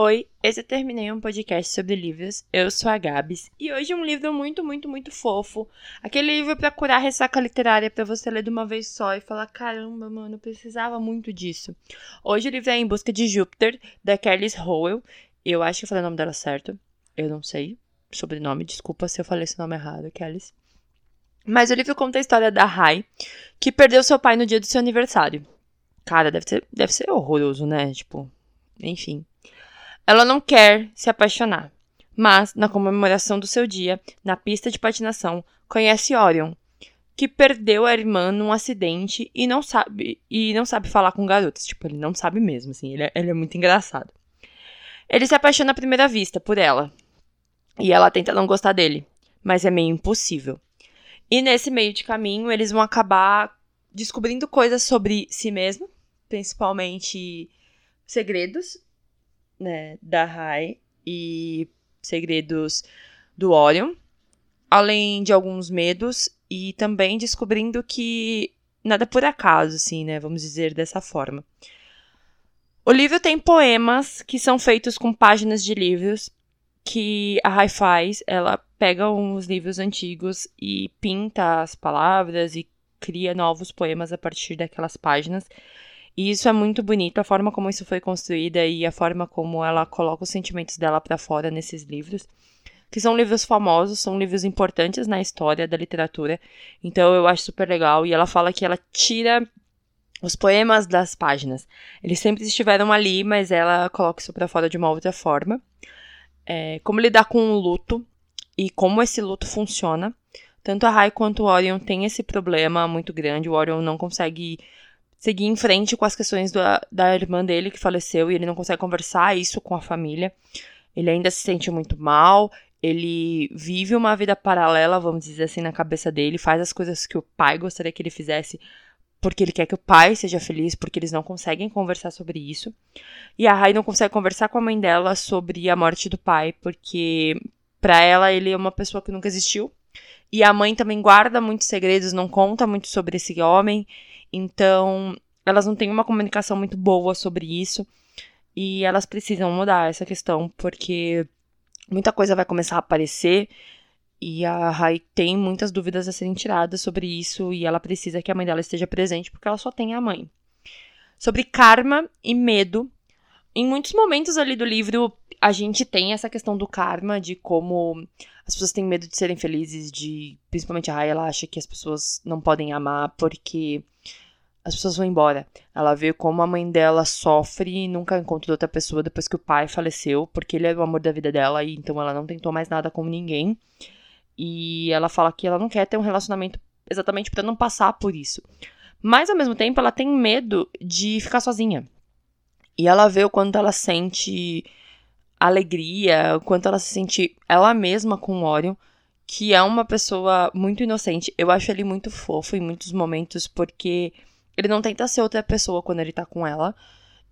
Oi, esse eu terminei um podcast sobre livros. Eu sou a Gabs e hoje um livro muito, muito, muito fofo. Aquele livro para curar ressaca literária para você ler de uma vez só e falar: caramba, mano, eu precisava muito disso. Hoje o livro é Em Busca de Júpiter, da Kelly Howell. Eu acho que eu falei o nome dela certo. Eu não sei. Sobrenome, desculpa se eu falei esse nome errado, Kelly. Mas o livro conta a história da Rai, que perdeu seu pai no dia do seu aniversário. Cara, deve ser, deve ser horroroso, né? Tipo, enfim. Ela não quer se apaixonar, mas, na comemoração do seu dia, na pista de patinação, conhece Orion, que perdeu a irmã num acidente e não sabe e não sabe falar com garotas. Tipo, ele não sabe mesmo, assim, ele é, ele é muito engraçado. Ele se apaixona à primeira vista por ela. E ela tenta não gostar dele, mas é meio impossível. E nesse meio de caminho, eles vão acabar descobrindo coisas sobre si mesmo, principalmente segredos né, da Rai e segredos do Orion, além de alguns medos e também descobrindo que nada é por acaso, assim, né, vamos dizer dessa forma. O livro tem poemas que são feitos com páginas de livros que a Rai faz, ela pega uns livros antigos e pinta as palavras e cria novos poemas a partir daquelas páginas. E isso é muito bonito, a forma como isso foi construída e a forma como ela coloca os sentimentos dela para fora nesses livros. Que são livros famosos, são livros importantes na história da literatura. Então eu acho super legal. E ela fala que ela tira os poemas das páginas. Eles sempre estiveram ali, mas ela coloca isso para fora de uma outra forma. É, como lidar com o luto e como esse luto funciona. Tanto a Rai quanto o Orion têm esse problema muito grande. O Orion não consegue seguir em frente com as questões da, da irmã dele que faleceu e ele não consegue conversar isso com a família. Ele ainda se sente muito mal, ele vive uma vida paralela, vamos dizer assim, na cabeça dele, faz as coisas que o pai gostaria que ele fizesse porque ele quer que o pai seja feliz, porque eles não conseguem conversar sobre isso. E a Rai não consegue conversar com a mãe dela sobre a morte do pai, porque para ela ele é uma pessoa que nunca existiu. E a mãe também guarda muitos segredos, não conta muito sobre esse homem. Então, elas não têm uma comunicação muito boa sobre isso e elas precisam mudar essa questão porque muita coisa vai começar a aparecer e a Rai tem muitas dúvidas a serem tiradas sobre isso e ela precisa que a mãe dela esteja presente porque ela só tem a mãe. Sobre karma e medo. Em muitos momentos ali do livro, a gente tem essa questão do karma, de como as pessoas têm medo de serem felizes, de principalmente a Rai, ela acha que as pessoas não podem amar porque as pessoas vão embora. Ela vê como a mãe dela sofre e nunca encontrou outra pessoa depois que o pai faleceu, porque ele era o amor da vida dela e então ela não tentou mais nada com ninguém. E ela fala que ela não quer ter um relacionamento exatamente para não passar por isso. Mas ao mesmo tempo ela tem medo de ficar sozinha. E ela vê o quanto ela sente alegria, o quanto ela se sente ela mesma com o Orion, que é uma pessoa muito inocente. Eu acho ele muito fofo em muitos momentos porque ele não tenta ser outra pessoa quando ele tá com ela.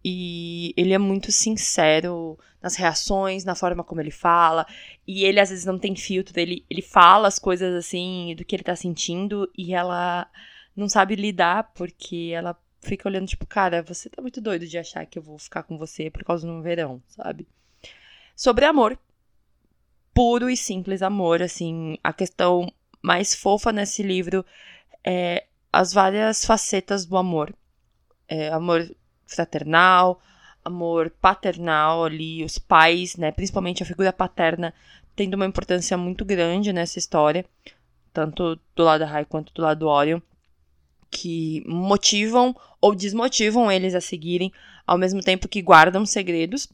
E ele é muito sincero nas reações, na forma como ele fala. E ele às vezes não tem filtro, ele, ele fala as coisas assim do que ele tá sentindo e ela não sabe lidar porque ela fica olhando, tipo, cara, você tá muito doido de achar que eu vou ficar com você por causa do verão, sabe? Sobre amor. Puro e simples amor, assim. A questão mais fofa nesse livro é as várias facetas do amor. É, amor fraternal, amor paternal ali, os pais, né, principalmente a figura paterna, tendo uma importância muito grande nessa história, tanto do lado da Rai quanto do lado do Orion, que motivam ou desmotivam eles a seguirem, ao mesmo tempo que guardam segredos.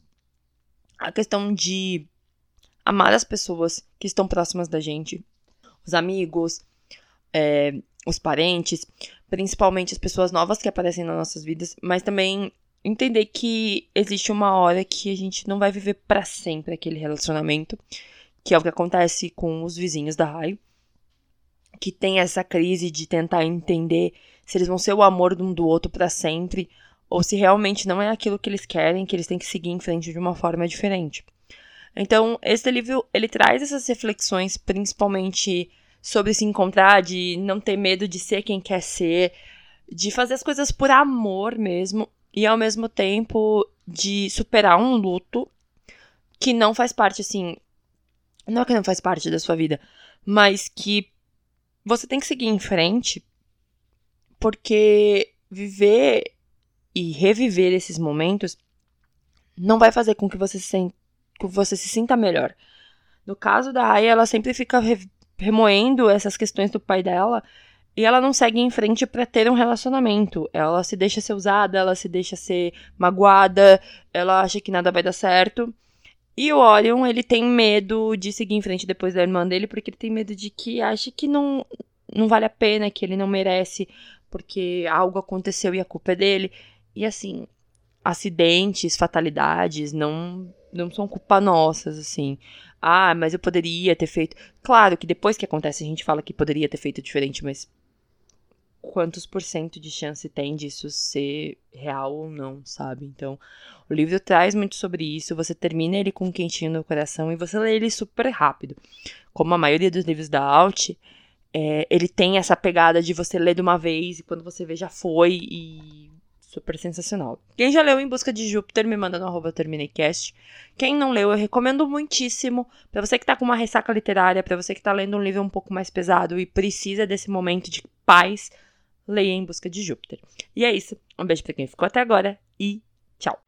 A questão de amar as pessoas que estão próximas da gente, os amigos, é, os parentes, principalmente as pessoas novas que aparecem nas nossas vidas, mas também entender que existe uma hora que a gente não vai viver para sempre aquele relacionamento, que é o que acontece com os vizinhos da Raio, que tem essa crise de tentar entender se eles vão ser o amor de um do outro para sempre ou se realmente não é aquilo que eles querem, que eles têm que seguir em frente de uma forma diferente. Então, esse livro, ele traz essas reflexões, principalmente sobre se encontrar, de não ter medo de ser quem quer ser, de fazer as coisas por amor mesmo e ao mesmo tempo de superar um luto que não faz parte, assim. Não é que não faz parte da sua vida, mas que você tem que seguir em frente, porque viver e reviver esses momentos não vai fazer com que você se, que você se sinta melhor. No caso da Aya, ela sempre fica re remoendo essas questões do pai dela e ela não segue em frente para ter um relacionamento. Ela se deixa ser usada, ela se deixa ser magoada, ela acha que nada vai dar certo. E o Orion, ele tem medo de seguir em frente depois da irmã dele, porque ele tem medo de que acha que não, não vale a pena, que ele não merece, porque algo aconteceu e a culpa é dele. E assim, acidentes, fatalidades, não, não são culpa nossas, assim. Ah, mas eu poderia ter feito. Claro que depois que acontece a gente fala que poderia ter feito diferente, mas quantos por cento de chance tem disso ser real ou não, sabe? Então, o livro traz muito sobre isso, você termina ele com um quentinho no coração e você lê ele super rápido. Como a maioria dos livros da Alt, é, ele tem essa pegada de você ler de uma vez e quando você vê já foi e super sensacional. Quem já leu Em Busca de Júpiter, me manda no arroba terminei.cast. Quem não leu, eu recomendo muitíssimo. Para você que tá com uma ressaca literária, para você que tá lendo um livro um pouco mais pesado e precisa desse momento de paz, leia Em Busca de Júpiter. E é isso. Um beijo para quem ficou até agora e tchau.